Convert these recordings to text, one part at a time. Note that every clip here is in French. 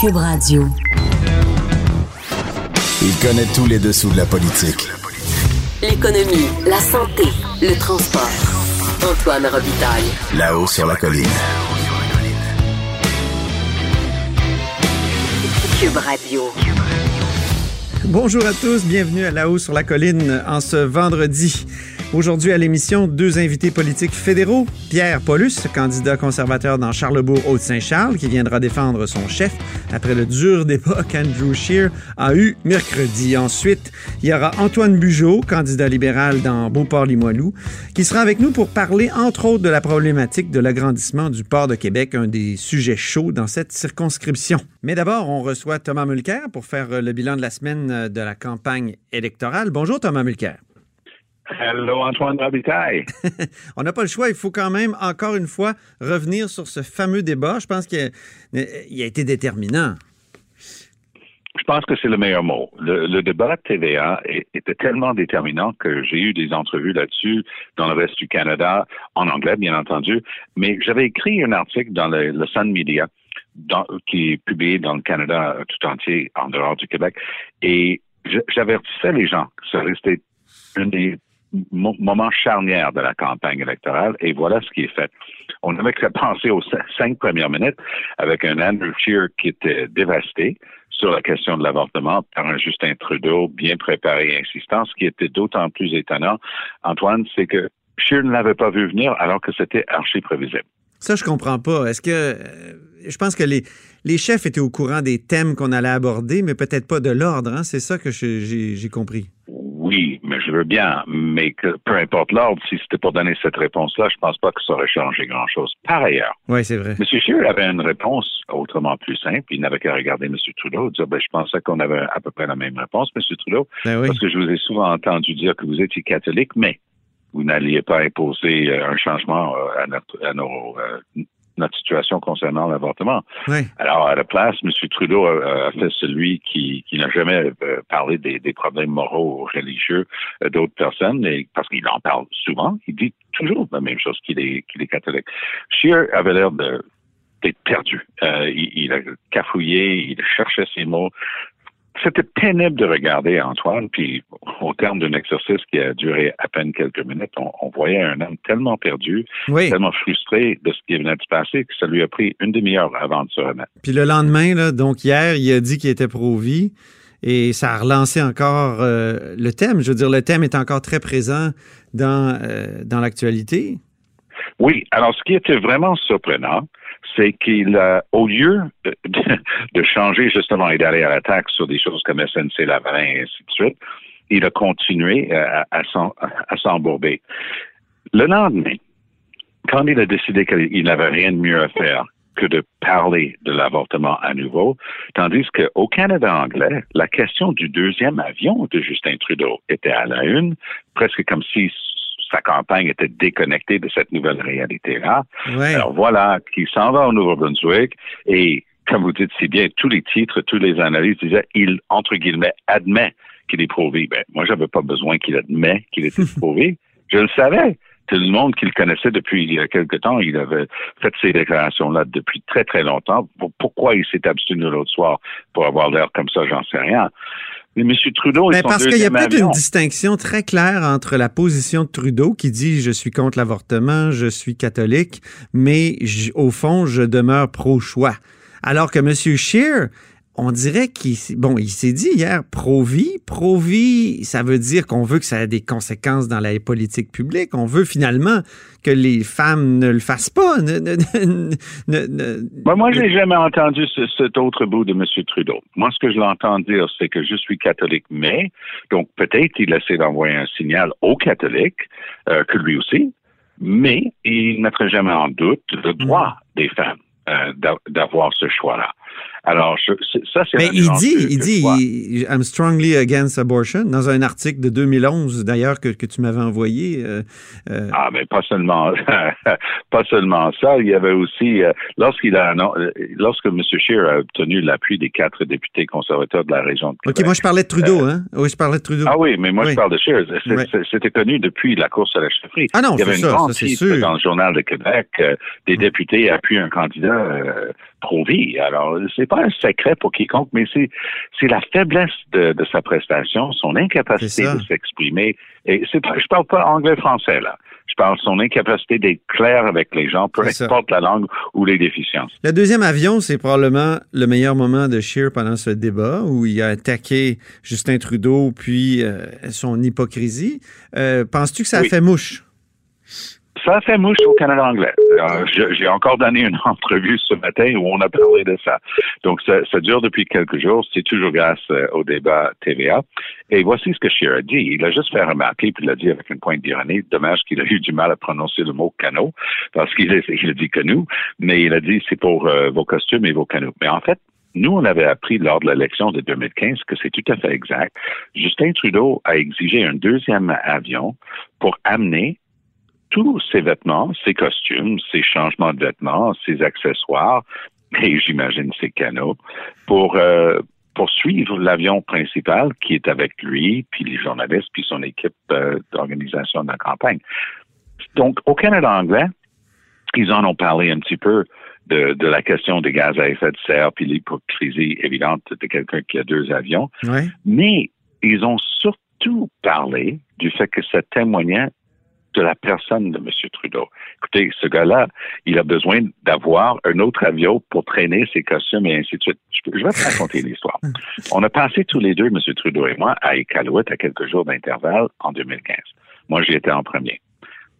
Cube Radio. Il connaît tous les dessous de la politique. L'économie, la santé, le transport. Antoine Robitaille. Là-haut sur la colline. Cube Radio. Bonjour à tous, bienvenue à La Haut sur la colline en ce vendredi. Aujourd'hui à l'émission, deux invités politiques fédéraux. Pierre Paulus, candidat conservateur dans Charlebourg-Haute-Saint-Charles, qui viendra défendre son chef après le dur débat qu'Andrew Scheer a eu mercredi. Ensuite, il y aura Antoine Bugeaud, candidat libéral dans Beauport-Limoilou, qui sera avec nous pour parler entre autres de la problématique de l'agrandissement du port de Québec, un des sujets chauds dans cette circonscription. Mais d'abord, on reçoit Thomas Mulcair pour faire le bilan de la semaine de la campagne électorale. Bonjour Thomas Mulcair. Hello, Antoine Robitaille. On n'a pas le choix. Il faut quand même, encore une fois, revenir sur ce fameux débat. Je pense qu'il a, été déterminant. Je pense que c'est le meilleur mot. Le, le débat de TVA était tellement déterminant que j'ai eu des entrevues là-dessus dans le reste du Canada, en anglais, bien entendu. Mais j'avais écrit un article dans le, le Sun Media dans, qui est publié dans le Canada tout entier, en dehors du Québec. Et j'avertissais les gens que ça restait un des moment charnière de la campagne électorale et voilà ce qui est fait. On avait que penser aux cinq premières minutes avec un Andrew Scheer qui était dévasté sur la question de l'avortement par un Justin Trudeau bien préparé et insistant. Ce qui était d'autant plus étonnant, Antoine, c'est que Scheer ne l'avait pas vu venir alors que c'était archi prévisible. Ça, je comprends pas. Est-ce que euh, je pense que les, les chefs étaient au courant des thèmes qu'on allait aborder, mais peut-être pas de l'ordre. Hein? C'est ça que j'ai compris. Oui, mais je veux bien, mais que peu importe l'ordre, si c'était pour donner cette réponse-là, je pense pas que ça aurait changé grand-chose. Par ailleurs, oui, c'est vrai. M. Scheer avait une réponse autrement plus simple. Il n'avait qu'à regarder M. Trudeau et dire, ben, je pensais qu'on avait à peu près la même réponse, M. Trudeau, ben oui. parce que je vous ai souvent entendu dire que vous étiez catholique, mais vous n'alliez pas imposer euh, un changement euh, à, notre, à nos, euh, notre situation concernant l'avortement. Oui. Alors, à la place, M. Trudeau a, a fait celui qui, qui n'a jamais euh, parlé des, des, problèmes moraux ou religieux euh, d'autres personnes, et, parce qu'il en parle souvent. Il dit toujours la même chose qu'il est, qu'il est catholique. Scheer avait l'air de d'être perdu. Euh, il, il, a cafouillé, il cherchait ses mots. C'était pénible de regarder Antoine, puis au terme d'un exercice qui a duré à peine quelques minutes, on, on voyait un homme tellement perdu, oui. tellement frustré de ce qui venait de se passer que ça lui a pris une demi-heure avant de se remettre. Puis le lendemain, là, donc hier, il a dit qu'il était pro-vie et ça a relancé encore euh, le thème. Je veux dire, le thème est encore très présent dans, euh, dans l'actualité. Oui, alors ce qui était vraiment surprenant, c'est qu'il a, au lieu de, changer justement et d'aller à l'attaque sur des choses comme SNC Lavalin et ainsi de suite, il a continué à, à s'embourber. Le lendemain, quand il a décidé qu'il n'avait rien de mieux à faire que de parler de l'avortement à nouveau, tandis qu'au Canada anglais, la question du deuxième avion de Justin Trudeau était à la une, presque comme si sa campagne était déconnectée de cette nouvelle réalité-là. Ouais. Alors voilà, qui s'en va au Nouveau-Brunswick et, comme vous dites si bien, tous les titres, tous les analyses disaient, il, entre guillemets, admet qu'il est pro-vie. Ben, moi, j'avais pas besoin qu'il admet qu'il était pro-vie. Je le savais. Tout le monde qui le connaissait depuis quelque temps, il avait fait ces déclarations-là depuis très, très longtemps. Pourquoi il s'est abstenu l'autre soir pour avoir l'air comme ça, j'en sais rien. Mais M. Trudeau Mais parce qu'il y a peut-être une distinction très claire entre la position de Trudeau qui dit je suis contre l'avortement, je suis catholique, mais au fond, je demeure pro-choix. Alors que M. Scheer, on dirait qu'il bon, il s'est dit hier pro-vie. Pro-vie, ça veut dire qu'on veut que ça ait des conséquences dans la politique publique. On veut finalement que les femmes ne le fassent pas. Ne, ne, ne, ben moi, j'ai jamais entendu ce, cet autre bout de M. Trudeau. Moi, ce que je l'entends dire, c'est que je suis catholique, mais donc peut-être il essaie d'envoyer un signal aux catholiques euh, que lui aussi, mais il ne mettrait jamais en doute le droit des femmes. Euh, d'avoir ce choix-là. Alors, ça, c'est Mais il dit, il dit, I'm strongly against abortion, dans un article de 2011, d'ailleurs, que, que tu m'avais envoyé. Euh, euh, Ah, mais pas seulement, pas seulement ça. Il y avait aussi, euh, lorsqu'il a, non, lorsque M. Scheer a obtenu l'appui des quatre députés conservateurs de la région de Québec. OK, moi, je parlais de Trudeau, hein? Oui, je parlais de Trudeau. Ah oui, mais moi, je parle de Scheer. C'était connu depuis la course à la chefferie. Ah non, Il y avait une ça, grande ça, titre dans le Journal de Québec. des députés appuient un candidat pro-vie. Alors, c'est pas un secret pour quiconque, mais c'est, c'est la faiblesse de, de, sa prestation, son incapacité de s'exprimer. Et c'est pas, je parle pas anglais-français, là. Je parle de son incapacité d'être clair avec les gens, peu importe la langue ou les déficiences. Le deuxième avion, c'est probablement le meilleur moment de Scheer pendant ce débat où il a attaqué Justin Trudeau puis euh, son hypocrisie. Euh, penses-tu que ça a fait mouche? Ça fait mouche au Canada anglais. Euh, j'ai encore donné une entrevue ce matin où on a parlé de ça. Donc, ça, ça dure depuis quelques jours. C'est toujours grâce euh, au débat TVA. Et voici ce que Scheer a dit. Il a juste fait remarquer, puis il a dit avec une pointe d'ironie, dommage qu'il a eu du mal à prononcer le mot canot, parce qu'il a, dit nous, mais il a dit c'est pour euh, vos costumes et vos canots. Mais en fait, nous, on avait appris lors de l'élection de 2015 que c'est tout à fait exact. Justin Trudeau a exigé un deuxième avion pour amener tous ses vêtements, ses costumes, ses changements de vêtements, ses accessoires, et j'imagine ses canaux, pour euh, poursuivre l'avion principal qui est avec lui, puis les journalistes, puis son équipe euh, d'organisation de la campagne. Donc, au Canada anglais, ils en ont parlé un petit peu de, de la question des gaz à effet de serre, puis l'hypocrisie évidente de quelqu'un qui a deux avions. Mais ils ont surtout parlé du fait que ça témoignait de la personne de M. Trudeau. Écoutez, ce gars-là, il a besoin d'avoir un autre avion pour traîner ses costumes et ainsi de suite. Je, vais te raconter l'histoire. On a passé tous les deux, M. Trudeau et moi, à Iqaluit à quelques jours d'intervalle en 2015. Moi, j'y étais en premier.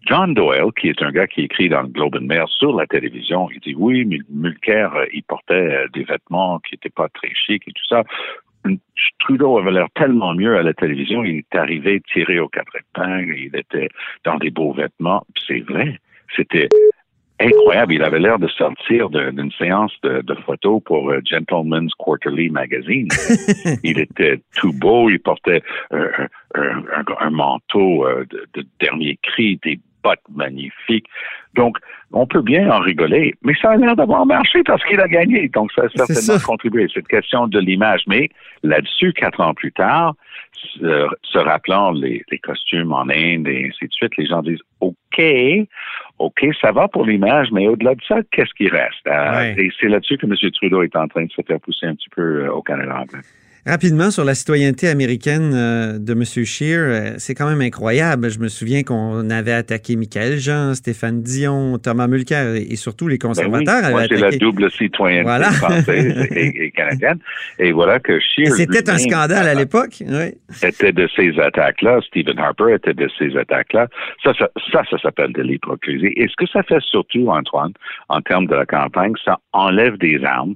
John Doyle, qui est un gars qui écrit dans le Globe and Mail sur la télévision, il dit oui, Mulcair, euh, il portait euh, des vêtements qui n'étaient pas très chics et tout ça. Trudeau avait l'air tellement mieux à la télévision. Il est arrivé tiré aux quatre épingles. Il était dans des beaux vêtements. C'est vrai. C'était incroyable. Il avait l'air de sortir d'une séance de, photos pour euh, Gentleman's Quarterly Magazine. il était tout beau. Il portait un, manteau euh, de, de, dernier cri, des bottes magnifiques. Donc, on peut bien en rigoler, mais ça a l'air d'avoir marché parce qu'il a gagné. Donc, ça a certainement contribué. C'est une question de l'image. Mais là-dessus, quatre ans plus tard, se, rappelant les, costumes en Inde et ainsi de suite, les gens disent OK, OK, ça va pour l'image, mais au-delà de ça, qu'est-ce qui reste? Euh, et c'est là-dessus que M. Trudeau est en train de se faire pousser un petit peu euh, au Canada anglais. Rapidement, sur la citoyenneté américaine euh, de M. Scheer, euh, c'est quand même incroyable. Je me souviens qu'on avait attaqué Michael Jean, Stéphane Dion, Thomas Mulcair et, surtout les conservateurs ben oui, c'est la double citoyenneté française et, canadienne. Et voilà que Scheer... C'était un scandale à l'époque, oui. Était de ces attaques-là. Stephen Harper était de ces attaques-là. Ça, ça, ça, ça s'appelle de l'hypocrisie. Et ce que ça fait surtout, Antoine, en termes de la campagne, ça enlève des armes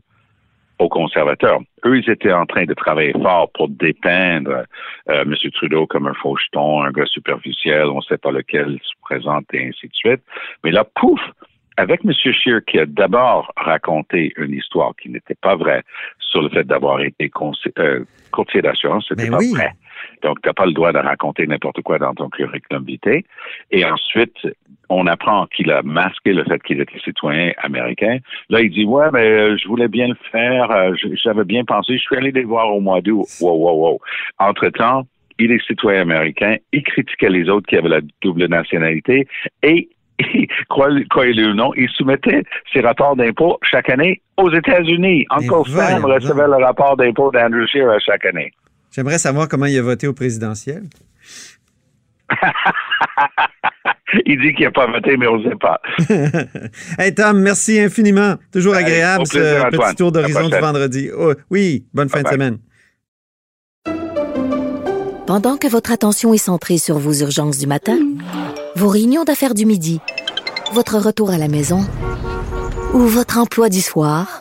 aux conservateurs. Eux, ils étaient en train de travailler fort pour dépeindre euh, M. Trudeau comme un faucheton, un gars superficiel, on ne sait pas lequel se présente et ainsi de suite. Mais là, pouf, avec M. Scheer qui a d'abord raconté une histoire qui n'était pas vraie sur le fait d'avoir été euh, courtier d'assurance, c'était pas vrai. Donc, tu n'as pas le droit de raconter n'importe quoi dans ton curriculum vitae. Et ensuite, on apprend qu'il a masqué le fait qu'il était citoyen américain. Là, il dit, ouais, mais euh, je voulais bien le faire, euh, j'avais bien pensé, je suis allé les voir au mois d'août. Wow, wow, wow. Entre-temps, il est citoyen américain, il critiquait les autres qui avaient la double nationalité et croyez-le ou non, il soumettait ses rapports d'impôts chaque année aux États-Unis. Uncle Sam recevait le rapport d'impôt d'Andrew Scheer chaque année. J'aimerais savoir comment il a voté au présidentiel. il dit qu'il n'a pas voté, mais on ne sait pas. hey Tom, merci infiniment. Toujours agréable ce petit tour d'horizon du vendredi. Oh, oui, bonne fin de semaine. Pendant que votre attention est centrée sur vos urgences du matin, vos réunions d'affaires du midi, votre retour à la maison ou votre emploi du soir,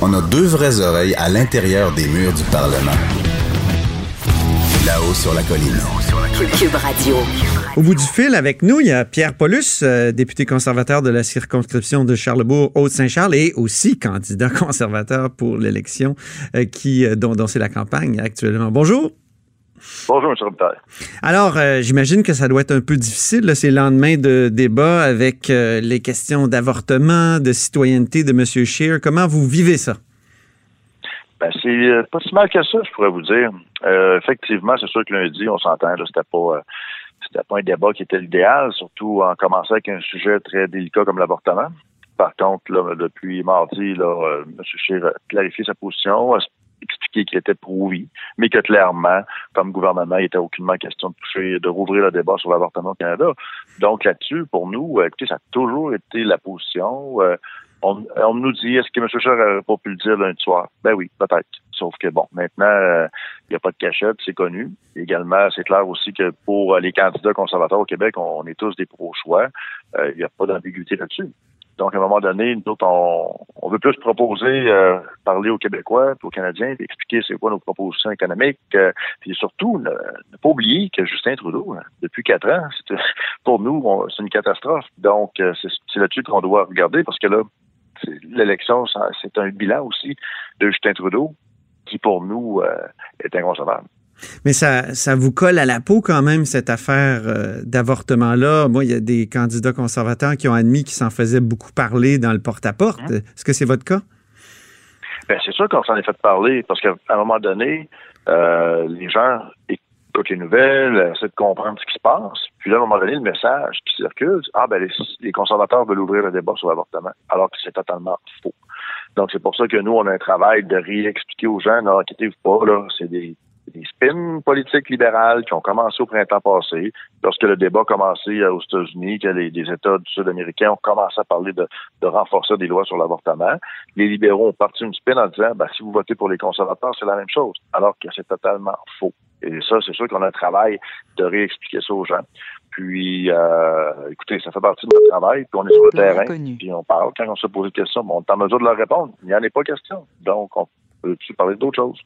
on a deux vraies oreilles à l'intérieur des murs du Parlement. Là-haut sur la colline. Cube Radio. Au bout du fil, avec nous, il y a Pierre Paulus, euh, député conservateur de la circonscription de Charlebourg-Haute-Saint-Charles et aussi candidat conservateur pour l'élection euh, qui euh, dont, dont c'est la campagne actuellement. Bonjour. Bonjour, M. Robitaille. Alors, euh, j'imagine que ça doit être un peu difficile, là, ces lendemains de débat avec euh, les questions d'avortement, de citoyenneté de M. Scheer. Comment vous vivez ça? Ben, c'est euh, pas si mal que ça, je pourrais vous dire. Effectivement, c'est sûr que lundi, on s'entend, c'était pas c'était pas un débat qui était l'idéal, surtout en commençant avec un sujet très délicat comme l'avortement. Par contre, là, depuis mardi, là, M. Scheer a clarifié sa position, a qu'il était pour oui, mais que clairement, comme gouvernement, il n'était aucunement question de toucher, de rouvrir le débat sur l'avortement au Canada. Donc là-dessus, pour nous, euh, écoutez, ça a toujours été la position. euh, on, on nous dit, est-ce que M. Scheer n'aurait pas pu le dire lundi soir? Ben oui, peut-être. Sauf que bon, maintenant, euh, il n'y a pas de cachette, c'est connu. Également, c'est clair aussi que pour les candidats conservateurs au Québec, on, est tous des pro-choix. Il n'y a pas d'ambiguïté là-dessus. Donc, à un moment donné, nous autres, on, on veut plus proposer, euh, parler aux Québécois, aux Canadiens, puis expliquer c'est quoi nos propositions économiques. euh, puis surtout, ne, pas oublier que Justin Trudeau, hein, depuis quatre ans, pour nous, c'est une catastrophe. Donc, euh, c'est là-dessus qu'on doit regarder, parce que là, l'élection, c'est un bilan aussi de Justin Trudeau, qui pour nous euh, est inconcevable. Mais ça, ça vous colle à la peau quand même, cette affaire euh, d'avortement-là. Moi, il y a des candidats conservateurs qui ont admis qu'ils s'en faisaient beaucoup parler dans le porte-à-porte. Est-ce que c'est votre cas? Ben, c'est sûr qu'on s'en est fait parler parce qu'à un moment donné, euh, les gens écoutent les nouvelles, essaient de comprendre ce qui se passe. Puis là, à un moment donné, le message qui circule, ah ben les, les conservateurs veulent ouvrir le débat sur l'avortement, alors que c'est totalement faux. Donc c'est pour ça que nous, on a un travail de réexpliquer aux gens, non, inquiétez-vous pas, là, c'est des, des spins politiques libérales qui ont commencé au printemps passé, lorsque le débat a commencé euh, aux États-Unis, que les, les États du Sud-américain ont commencé à parler de, de renforcer des lois sur l'avortement. Les libéraux ont parti une spin en disant, ben, si vous votez pour les conservateurs, c'est la même chose, alors que c'est totalement faux. Et ça, c'est sûr qu'on a un travail de réexpliquer ça aux gens. Puis, euh, écoutez, ça fait partie de notre travail, puis on est sur le terrain, puis on parle. Quand on se pose des questions, bon, on est en mesure de leur répondre. Il n'y en est pas question. Donc, on peut-tu parler d'autre chose?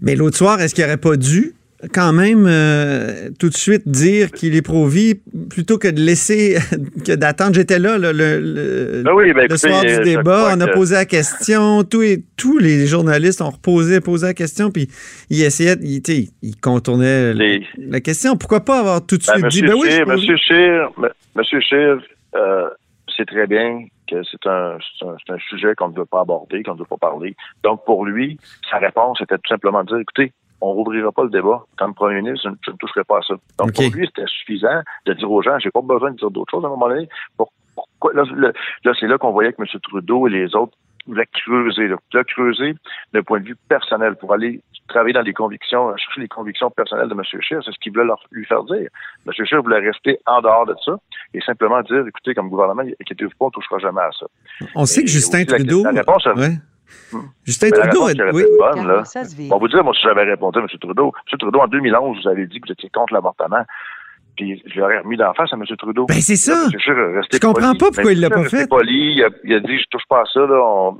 Mais l'autre soir, est-ce qu'il n'aurait pas dû quand même euh, tout de suite dire qu'il est pro-vie plutôt que de laisser, que d'attendre? J'étais là, là, le, le, Ben oui, ben, le écoutez, soir du je débat, on a que- posé la question, tous, et, tous les journalistes ont reposé, posé la question, puis ils essayaient, ils, ils contournaient Les- la question. Pourquoi pas avoir tout de Ben, suite dit, Monsieur ben oui, Scheer, pro-vie. Monsieur Scheer, Monsieur Scheer, euh, c'est très bien que c'est un, c'est un, un sujet qu'on ne veut pas aborder, qu'on ne veut pas parler. Donc, pour lui, sa réponse était tout simplement de dire, écoutez, on rouvrira pas le débat. Comme premier ministre, je ne, toucherai pas à ça. Donc, pour lui, c'était suffisant de dire aux gens, j'ai pas besoin de dire d'autres choses à un moment donné. Pour- pourquoi, là, c'est là qu'on voyait que M. Trudeau et les autres voulaient creuser, là. Là, creuser d'un point de vue personnel pour aller travailler dans les convictions, chercher les convictions personnelles de M. Scheer. C'est ce qu'il voulait leur, lui faire dire. M. Scheer voulait rester en dehors de ça et simplement dire, écoutez, comme gouvernement, inquiétez-vous pas, on touchera jamais à ça. On sait que Justin aussi la- Trudeau. la réponse, ouais. Justin Mais la Trudeau, aurait oui. bonne, là. Ça se vit. On va vous dire, moi, si j'avais répondu à M. Trudeau, M. Trudeau, en 2011, vous avez dit que vous étiez contre l'avortement. Puis je l'aurais remis d'en face à M. Trudeau. Ben, c'est ça. Là, est resté Je comprends poli. pas pourquoi Ben, il l'a pas fait? poli. Il a, il a dit, je touche pas à ça, là. on-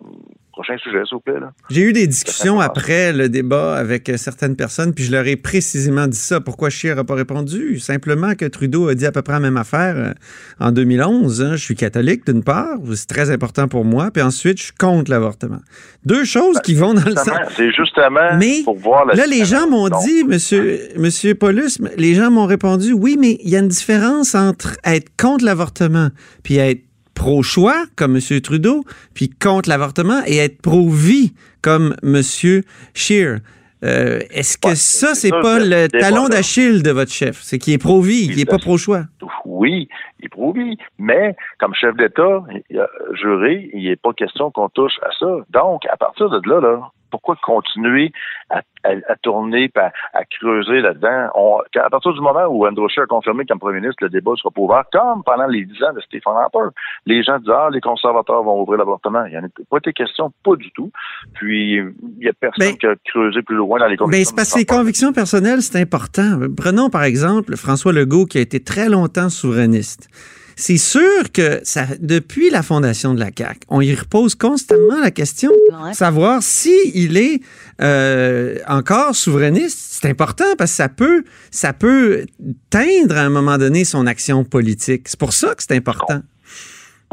Prochain sujet, s'il vous plaît, là. J'ai eu des discussions après le débat avec euh, certaines personnes, puis je leur ai précisément dit ça. Pourquoi Scheer n'a pas répondu? Simplement que Trudeau a dit à peu près la même affaire euh, en 2011. hein. Je suis catholique, d'une part, c'est très important pour moi, puis ensuite, je suis contre l'avortement. Deux choses qui vont dans le sens. C'est justement Mais pour voir la Là, les gens m'ont dit, monsieur, monsieur Paulus, les gens m'ont répondu, oui, mais il y a une différence entre être contre l'avortement puis être pro-choix, comme monsieur Trudeau, puis contre l'avortement et être pro-vie, comme monsieur Scheer. Euh, Est-ce que Ouais, ça, c'est pas le talon d'Achille de votre chef? C'est qu'il est pro-vie, qu'il n'est pas pro-choix. Oui, il prouve, oui, mais comme chef d'État, a juré, il n'est pas question qu'on touche à ça. Donc, à partir de là, là, pourquoi continuer à, tourner, à, à creuser là-dedans? à partir du moment où Andrew Scheer a confirmé comme premier ministre, le débat sera pas ouvert, comme pendant les dix ans de Stéphane Harper, les gens disent, ah, les conservateurs vont ouvrir l'avortement. Il n'y en a pas été question, pas du tout. Puis, il n'y a personne qui a creusé plus loin dans les convictions. Mais c'est parce que les convictions personnelles, c'est important. Prenons par exemple François Legault, qui a été très longtemps souverainiste c'est sûr que ça, depuis la fondation de la CAC, on y repose constamment la question, savoir si il est euh, encore souverainiste. C'est important parce que ça peut, ça peut teindre à un moment donné son action politique. C'est pour ça que c'est important.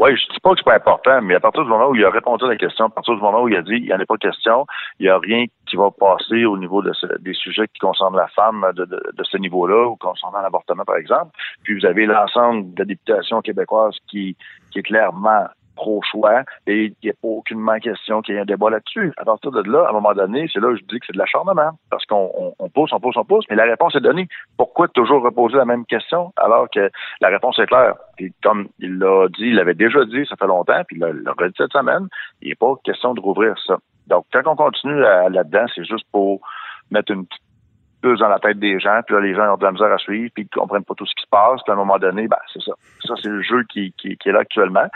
Oui, je dis pas que c'est pas important, mais à partir du moment où il a répondu à la question, à partir du moment où il a dit il n'y en a pas question, il n'y a rien qui va passer au niveau de des sujets qui concernent la femme de, ce niveau-là, ou concernant l'avortement, par exemple. Puis vous avez l'ensemble de la députation québécoise qui, qui est clairement pro-choix et il n'y a aucunement question qu'il y ait un débat là-dessus. À partir de là, à un moment donné, c'est là où je dis que c'est de l'acharnement parce qu'on on, pousse, on pousse, on pousse, mais la réponse est donnée. Pourquoi toujours reposer la même question alors que la réponse est claire? Et comme il l'a dit, il l'avait déjà dit, ça fait longtemps, puis il l'a redit cette semaine, il n'est pas question de rouvrir ça. Donc, quand on continue là-dedans, c'est juste pour mettre une petite plus dans la tête des gens, puis là, les gens ont de la misère à suivre, puis ils comprennent pas tout ce qui se passe, puis à un moment donné, ben, c'est ça. Ça, c'est le jeu qui, qui, est là actuellement.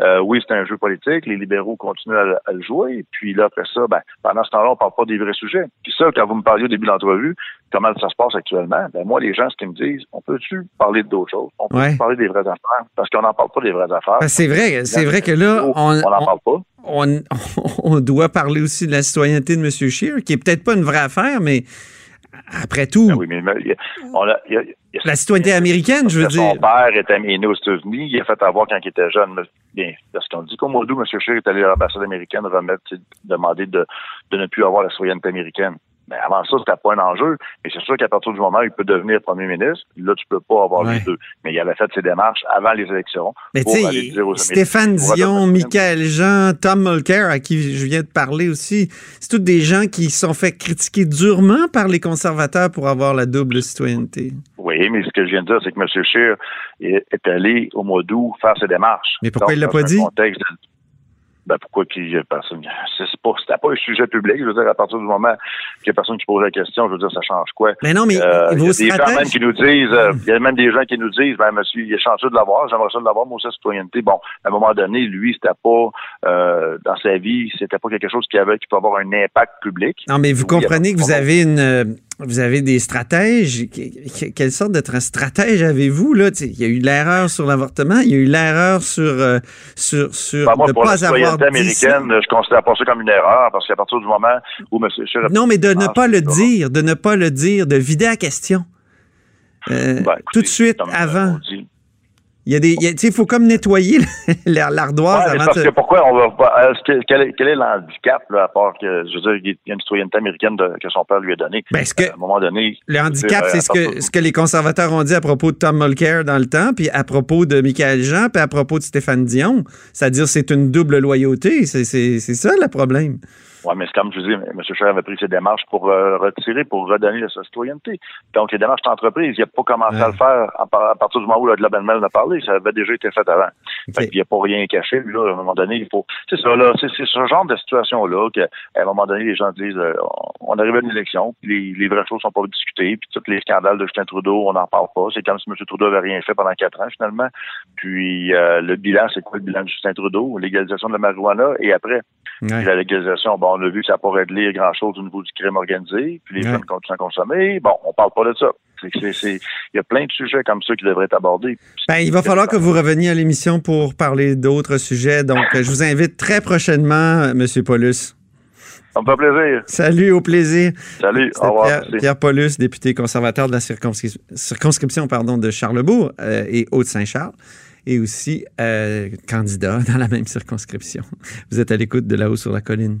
Euh, oui, c'est un jeu politique, les libéraux continuent à, le jouer, puis là, après ça, ben, pendant ce temps-là, on parle pas des vrais sujets. Puis ça, quand vous me parliez au début de l'entrevue, comment ça se passe actuellement, ben, moi, les gens, ce qu'ils me disent, on peut-tu parler d'autres choses? On peut parler des vraies affaires? Parce qu'on n'en parle pas des vraies affaires. Ben, c'est vrai, c'est vrai que là, on n'en parle pas. On, on, doit parler aussi de la citoyenneté de M. Scheer, qui est peut-être pas une vraie affaire, mais après tout. Oui, mais, on a, la citoyenneté américaine, je veux dire. Son père était né aux États-Unis. Il a fait avoir quand il était jeune. Bien, parce qu'on dit qu'au mois d'août, M. Scheer est allé à l'ambassade américaine remettre, demander de, de ne plus avoir la citoyenneté américaine. Mais avant ça, c'était pas un enjeu. Mais c'est sûr qu'à partir du moment où il peut devenir premier ministre, là, tu peux pas avoir les deux. Mais il avait fait ses démarches avant les élections. Mais tu Stéphane Dion, Michael Jean, Tom Mulcair, à qui je viens de parler aussi, c'est tous des gens qui sont fait critiquer durement par les conservateurs pour avoir la double citoyenneté. Oui, mais ce que je viens de dire, c'est que M. Scheer est, allé au mois d'août faire ses démarches. Mais pourquoi il l'a pas dit? Ben pourquoi qu'il y a personne? C'est pas c'était pas un sujet public. Je veux dire à partir du moment qu'il y a personne qui pose la question je veux dire ça change quoi? Mais non mais euh, il y a des gens même qui nous disent euh, il y a même des gens qui nous disent ben monsieur il est chanceux de l'avoir j'aimerais ça de l'avoir moi aussi citoyenneté. Bon à un moment donné lui c'était pas euh, dans sa vie c'était pas quelque chose qui avait qui peut avoir un impact public. Non mais vous comprenez que vous avez une vous avez des stratèges? Quelle sorte de stratège avez-vous? Là? Il y a eu l'erreur sur l'avortement, il y a eu l'erreur sur, euh, sur, sur ben, moi, de pas avoir dit américaine, je considère pas ça comme une erreur, parce qu'à partir du moment où M. Non, mais de ne pas le dire, de ne pas le dire, de vider la question. Euh, ben, tout de suite, avant. Il y a des, il faut comme nettoyer l'ardoise avant parce que pourquoi on va quel, est, quel est l'handicap, à part que, je veux dire, il y a une citoyenneté américaine que son père lui a donnée. Ben, que, à un moment donné. Le handicap, c'est ce que, ce que les conservateurs ont dit à propos de Tom Mulcair dans le temps, puis à propos de Michael Jean, puis à propos de Stéphane Dion. C'est-à-dire, c'est une double loyauté. C'est ça le problème. Oui, mais c'est comme je vous dis, M. Cher avait pris ses démarches pour euh, retirer, pour redonner sa citoyenneté. Donc, les démarches d'entreprise, il n'a pas commencé à le faire à, partir du moment où le Globe and Mail a parlé. Ça avait déjà été fait avant. Fait il n'y a pas rien caché. Puis là, à un moment donné, il faut... C'est ça, là. C'est ce genre de situation-là qu'à un moment donné, les gens disent, euh, on arrive à une élection, puis les, les vraies choses sont pas discutées, puis tous les scandales de Justin Trudeau, on n'en parle pas. C'est comme si M. Trudeau avait rien fait pendant quatre ans, finalement. Puis, euh, le bilan, c'est quoi le bilan de Justin Trudeau? Légalisation de la marijuana, et après, la légalisation, bon, on a vu que ça pourrait réglé grand-chose au niveau du crime organisé, puis les jeunes continuent à consommer. Bon, on parle pas de ça. Il y a plein de sujets comme ça qui devraient être abordés. Ben, il va falloir que vous reveniez à l'émission pour parler d'autres sujets. Donc, je vous invite très prochainement, M. Paulus. Ça me fait plaisir. Salut, au plaisir. Salut, au revoir. Pierre, Paulus, député conservateur de la circonscription pardon, de Charlebourg euh, et Haute-Saint-Charles et aussi euh, candidat dans la même circonscription. Vous êtes à l'écoute de là-haut sur la colline.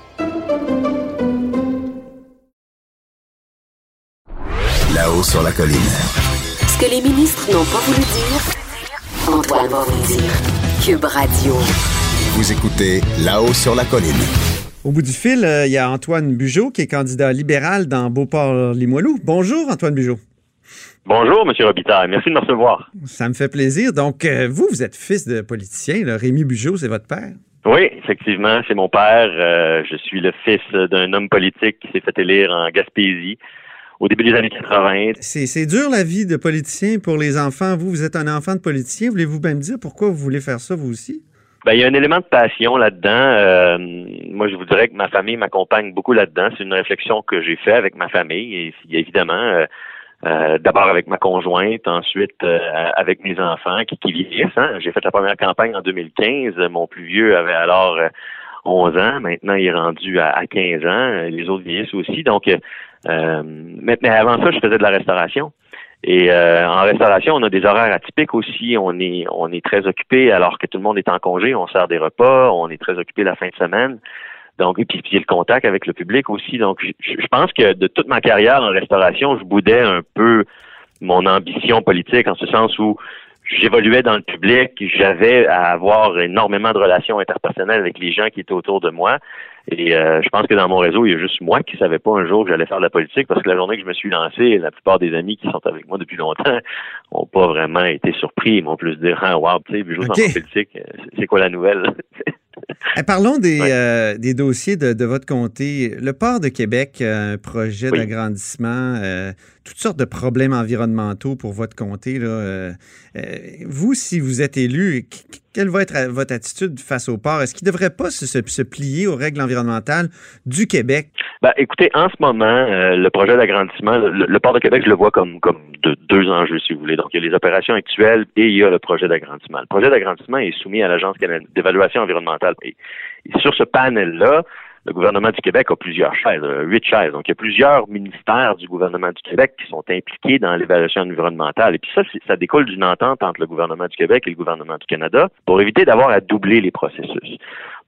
Là-haut sur la colline. Ce que les ministres n'ont pas voulu dire, Antoine va vous dire. Cube Radio. Vous écoutez Là-haut sur la colline. Au bout du fil, euh, il y a Antoine Bugeaud qui est candidat libéral dans Beauport-Limoilou. Bonjour, Antoine Bugeaud. Bonjour, M. Robitaille. Merci de me recevoir. Ça me fait plaisir. Donc, euh, vous, vous êtes fils de politicien. là. Rémi Bugeaud, c'est votre père? Oui, effectivement, c'est mon père. Euh, je suis le fils d'un homme politique qui s'est fait élire en Gaspésie au début des années 80. C'est dur la vie de politicien pour les enfants. Vous, vous êtes un enfant de politicien. Voulez-vous bien me dire pourquoi vous voulez faire ça, vous aussi? Ben, il y a un élément de passion là-dedans. Euh, moi, je vous dirais que ma famille m'accompagne beaucoup là-dedans. C'est une réflexion que j'ai faite avec ma famille et évidemment euh, euh, d'abord avec ma conjointe, ensuite avec mes enfants qui, qui vieillissent. hein. J'ai fait la première campagne en 2015. Mon plus vieux avait alors 11 ans. Maintenant, il est rendu à, à 15 ans. Les autres vieillissent aussi. Donc, euh, mais, mais avant ça, je faisais de la restauration. Et euh, en restauration, on a des horaires atypiques aussi. On est on est très occupé alors que tout le monde est en congé. On sert des repas. On est très occupé la fin de semaine. Donc, et puis, puis le contact avec le public aussi. Donc, je pense que de toute ma carrière en restauration, je boudais un peu mon ambition politique en ce sens où j'évoluais dans le public, j'avais à avoir énormément de relations interpersonnelles avec les gens qui étaient autour de moi. Et euh, je pense que dans mon réseau, il y a juste moi qui savais pas un jour que j'allais faire de la politique parce que la journée que je me suis lancé, la plupart des amis qui sont avec moi depuis longtemps ont pas vraiment été surpris. Ils m'ont plus dit Ah wow, tu sais, juste Ok. dans la politique, euh, c'est quoi la nouvelle? Eh, parlons des, Ouais. euh, des dossiers de, de votre comté. Le port de Québec, euh, un projet Oui. d'agrandissement, euh, toutes sortes de problèmes environnementaux pour votre comté. Là, euh, vous, si vous êtes élu, quelle va être euh, votre attitude face au port? Est-ce qu'il ne devrait pas se, plier aux règles environnementales du Québec? Ben, écoutez, en ce moment, euh, le projet d'agrandissement, le, port de Québec, je le vois comme, comme de- deux enjeux, si vous voulez. Donc, il y a les opérations actuelles et il y a le projet d'agrandissement. Le projet d'agrandissement est soumis à l'Agence d'évaluation environnementale. Et sur ce panel-là, le gouvernement du Québec a plusieurs chaises, euh, huit chaises. Donc, il y a plusieurs ministères du gouvernement du Québec qui sont impliqués dans l'évaluation environnementale. Et puis ça, ça découle d'une entente entre le gouvernement du Québec et le gouvernement du Canada pour éviter d'avoir à doubler les processus.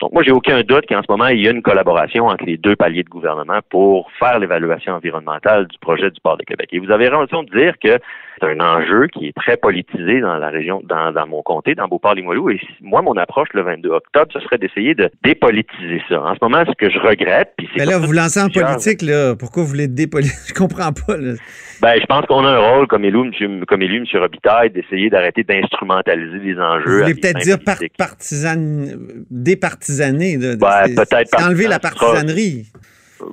Donc, moi, j'ai aucun doute qu'en ce moment, il y a une collaboration entre les deux paliers de gouvernement pour faire l'évaluation environnementale du projet du port de Québec. Et vous avez raison de dire que c'est un enjeu qui est très politisé dans la région, dans, dans mon comté, dans Beauport-Limoilou. Et moi, mon approche le 22 octobre, ce serait d'essayer de dépolitiser ça. En ce moment, ce que je regrette, puis c'est Mais là, vous lancez en politique, là, pourquoi vous voulez dépolitiser? Je comprends pas. là. Ben, je pense qu'on a un rôle comme élu, monsieur, comme élu, M. Robitaille, d'essayer d'arrêter d'instrumentaliser les Vous enjeux. à voulez peut-être dire par, partisan, départisaner. Là. Ben, peut-être enlever la partisan, partisanerie.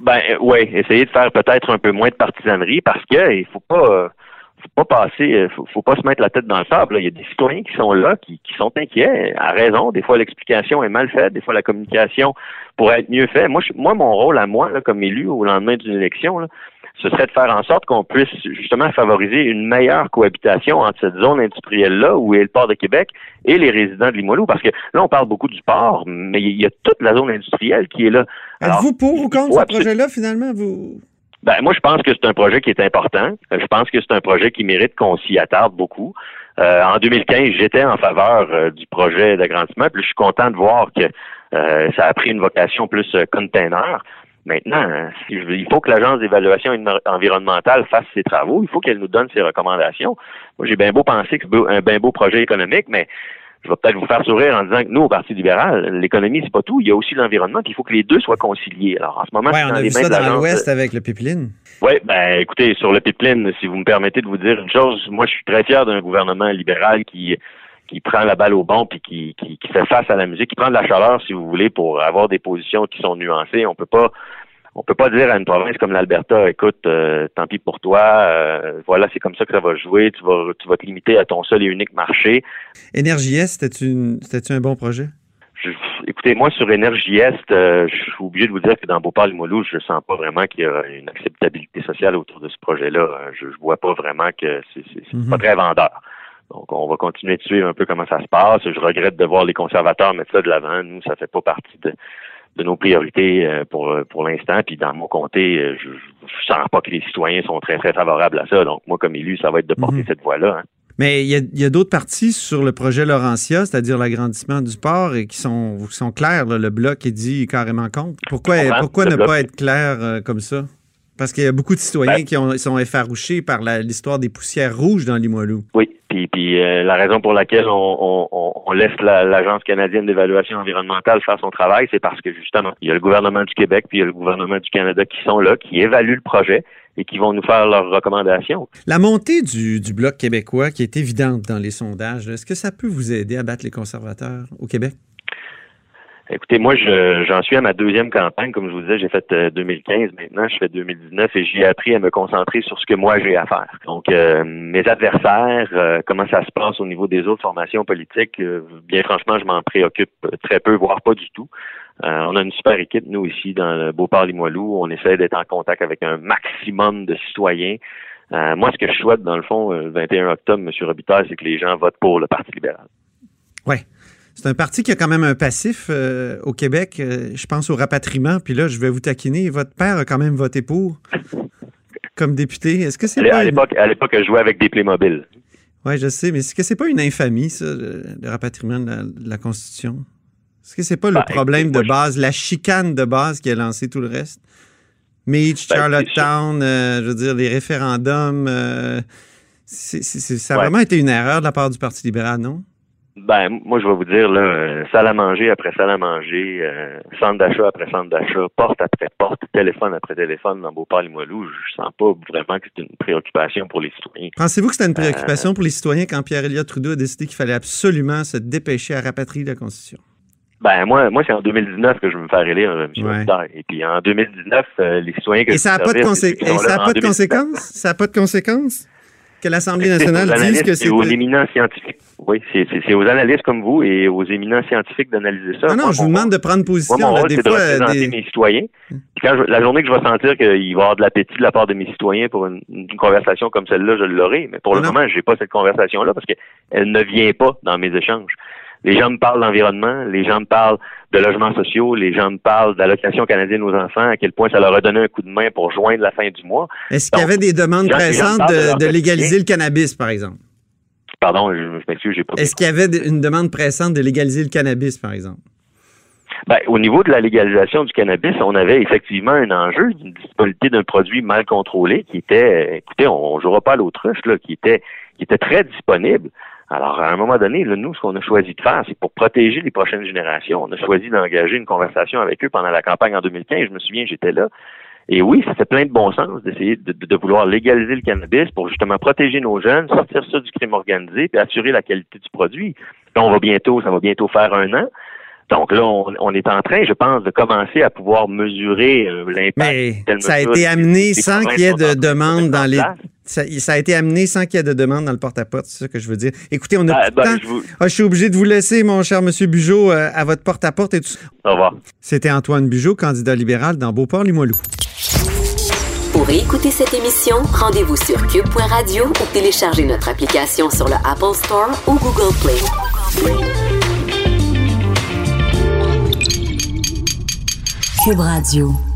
Ben oui, essayer de faire peut-être un peu moins de partisanerie parce que il faut pas euh, faut pas passer euh, faut, faut pas se mettre la tête dans le sable. là. Il y a des citoyens qui sont là, qui, qui sont inquiets, à raison. Des fois l'explication est mal faite, des fois la communication pourrait être mieux faite. Moi, je- moi, mon rôle à moi, là, comme élu au lendemain d'une élection, là, ce serait de faire en sorte qu'on puisse justement favoriser une meilleure cohabitation entre cette zone industrielle-là où est le port de Québec et les résidents de Limoilou. Parce que là, on parle beaucoup du port, mais il y a toute la zone industrielle qui est là. Êtes-vous pour ou contre ce projet-là, finalement? Vous... ben, moi, je pense que c'est un projet qui est important. Je pense que c'est un projet qui mérite qu'on s'y attarde beaucoup. Euh, en 2015, j'étais en faveur euh, du projet d'agrandissement, puis je suis content de voir que euh, ça a pris une vocation plus container. Maintenant, il faut que l'Agence d'évaluation envi- environnementale fasse ses travaux, il faut qu'elle nous donne ses recommandations. Moi, j'ai bien beau penser que c'est un bien beau projet économique, mais je vais peut-être vous faire sourire en disant que nous, au Parti libéral, l'économie, c'est pas tout. Il y a aussi l'environnement, puis il faut que les deux soient conciliés. Alors, en ce moment, Ouais, on dans a les vu mains ça dans l'Ouest avec le pipeline. oui, ben écoutez, sur le pipeline, si vous me permettez de vous dire une chose, moi je suis très fier d'un gouvernement libéral qui qui prend la balle au bon puis qui, qui, qui fait face à la musique, qui prend de la chaleur, si vous voulez, pour avoir des positions qui sont nuancées. On peut pas on peut pas dire à une province comme l'Alberta, écoute, euh, tant pis pour toi, euh, voilà, c'est comme ça que ça va jouer, tu vas tu vas te limiter à ton seul et unique marché. Énergie Est, c'était-tu un bon projet? Je- écoutez, moi, sur Énergie Est, euh, je suis obligé de vous dire que dans Beauport-Limoilou, je sens pas vraiment qu'il y a une acceptabilité sociale autour de ce projet-là. Je, je vois pas vraiment que c'est Mhm. pas très vendeur. Donc, on va continuer de suivre un peu comment ça se passe. Je regrette de voir les conservateurs mettre ça de l'avant. Nous, ça fait pas partie de, de nos priorités euh, pour pour l'instant. Puis dans mon comté, euh, je, je sens pas que les citoyens sont très très favorables à ça. Donc, moi, comme élu, ça va être de porter Mhm. cette voie-là. hein. Mais il y a, d'autres parties sur le projet Laurentia, c'est-à-dire l'agrandissement du port, et qui sont, qui sont claires. là. Le bloc est dit carrément contre. Pourquoi, pourquoi ne bloc- pas être clair euh, comme ça? Parce qu'il y a beaucoup de citoyens Ben- qui ont- sont effarouchés par l'histoire des poussières rouges dans Limoilou. Oui, euh, la raison pour laquelle on, laisse la- l'Agence canadienne d'évaluation environnementale faire son travail, c'est parce que justement, il y a le gouvernement du Québec puis il y a le gouvernement du Canada qui sont là, qui évaluent le projet et qui vont nous faire leurs recommandations. La montée du Bloc québécois, qui est évidente dans les sondages, est-ce que ça peut vous aider à battre les conservateurs au Québec? Écoutez, moi, je- j'en suis à ma deuxième campagne. Comme je vous disais, j'ai fait euh, 2015. Maintenant, je fais 2019 et j'ai appris à me concentrer sur ce que moi j'ai à faire. Donc, euh, mes adversaires, euh, comment ça se passe au niveau des autres formations politiques, euh, bien franchement, je m'en préoccupe très peu, voire pas du tout. Euh, on a une super équipe, nous, ici, dans le Beauport-Limoilou. On essaie d'être en contact avec un maximum de citoyens. Euh, moi, ce que je souhaite, dans le fond, euh, le 21 octobre, M. Robitaille, c'est que les gens votent pour le Parti libéral. Oui. C'est un parti qui a quand même un passif euh, au Québec. euh, je pense au rapatriement. Puis là, je vais vous taquiner. Votre père a quand même voté pour comme député. Est-ce que c'est À une... l'époque, à l'époque, je jouais avec des Playmobil. Oui, je sais, mais est-ce que c'est pas une infamie, ça, le, le rapatriement de la, de la Constitution? Est-ce que c'est pas Ben, le problème écoutez, de base, la chicane de base qui a lancé tout le reste? Meach, Ben, Charlottetown, euh, je veux dire, les référendums, ça a Ouais. vraiment été une erreur de la part du Parti libéral, non? Ben, moi, je vais vous dire, là, euh, salle à manger après salle à manger, euh, centre d'achat après centre d'achat, porte après porte, téléphone après téléphone dans Beauport-Limoilou, je sens pas vraiment que c'est une préoccupation pour les citoyens. Pensez-vous que c'était une Euh, préoccupation pour les citoyens quand Pierre-Éliott Trudeau a décidé qu'il fallait absolument se dépêcher à rapatrier la Constitution? Ben, moi, moi c'est en 2019 que je veux me faire élire, euh, M. Ouais. Et puis, en 2019, euh, les citoyens que Et je ça n'a pas, de service, consé- ils sont et ça a pas de 2019. conséquences? Ça n'a pas de conséquences? Que l'Assemblée nationale dise que c'est... aux éminents scientifiques. Oui, c'est aux analystes comme vous et aux éminents scientifiques d'analyser ça. Non, non, Moi, je vous mon- demande de prendre Moi, position. mon là. rôle, Des de représenter des- mes citoyens. Puis quand je- la journée que je vais sentir qu'il va y avoir de l'appétit de la part de mes citoyens pour une, une conversation comme celle-là, je l'aurai. Mais pour Non, le non. moment, j'ai pas cette conversation-là parce qu'elle ne vient pas dans mes échanges. Les gens me parlent d'environnement, les gens me parlent de logements sociaux, les gens me parlent d'allocation canadienne aux enfants, à quel point ça leur a donné un coup de main pour joindre la fin du mois. Est-ce qu'il y avait des demandes gens- pressantes de de, leur de légaliser le cannabis, par exemple? Pardon, je, je m'excuse, j'ai pas Est-ce qu'il y avait une demande pressante de légaliser le cannabis, par exemple? Ben, au niveau de la légalisation du cannabis, on avait effectivement un enjeu d'une disponibilité d'un produit mal contrôlé qui était, écoutez, on, on jouera pas à l'autruche, là, qui était, qui était très disponible. Alors, à un moment donné, là, nous, ce qu'on a choisi de faire, c'est pour protéger les prochaines générations. On a choisi d'engager une conversation avec eux pendant la campagne en 2015. Je me souviens, j'étais là. Et oui, ça plein de bon sens d'essayer de, de- de vouloir légaliser le cannabis pour justement protéger nos jeunes, sortir ça du crime organisé, puis assurer la qualité du produit. Là, on va bientôt, ça va bientôt faire un an. Donc là, on, on est en train, je pense, de commencer à pouvoir mesurer euh, l'impact. Mais ça a été amené sans qu'il y ait de demande dans les... ça a été amené sans qu'il y ait de demande dans le porte-à-porte, c'est ça que je veux dire. Écoutez, on a Ah, plus de ben, temps. je vous- Ah, je suis obligé de vous laisser, mon cher Monsieur Bugeaud, euh, à votre porte-à-porte et tout. Au revoir. C'était Antoine Bugeaud, candidat libéral dans Beauport-Limoilou. Pour écouter cette émission, rendez-vous sur cube.radio ou téléchargez notre application sur le Apple Store ou Google Play. Cube Radio.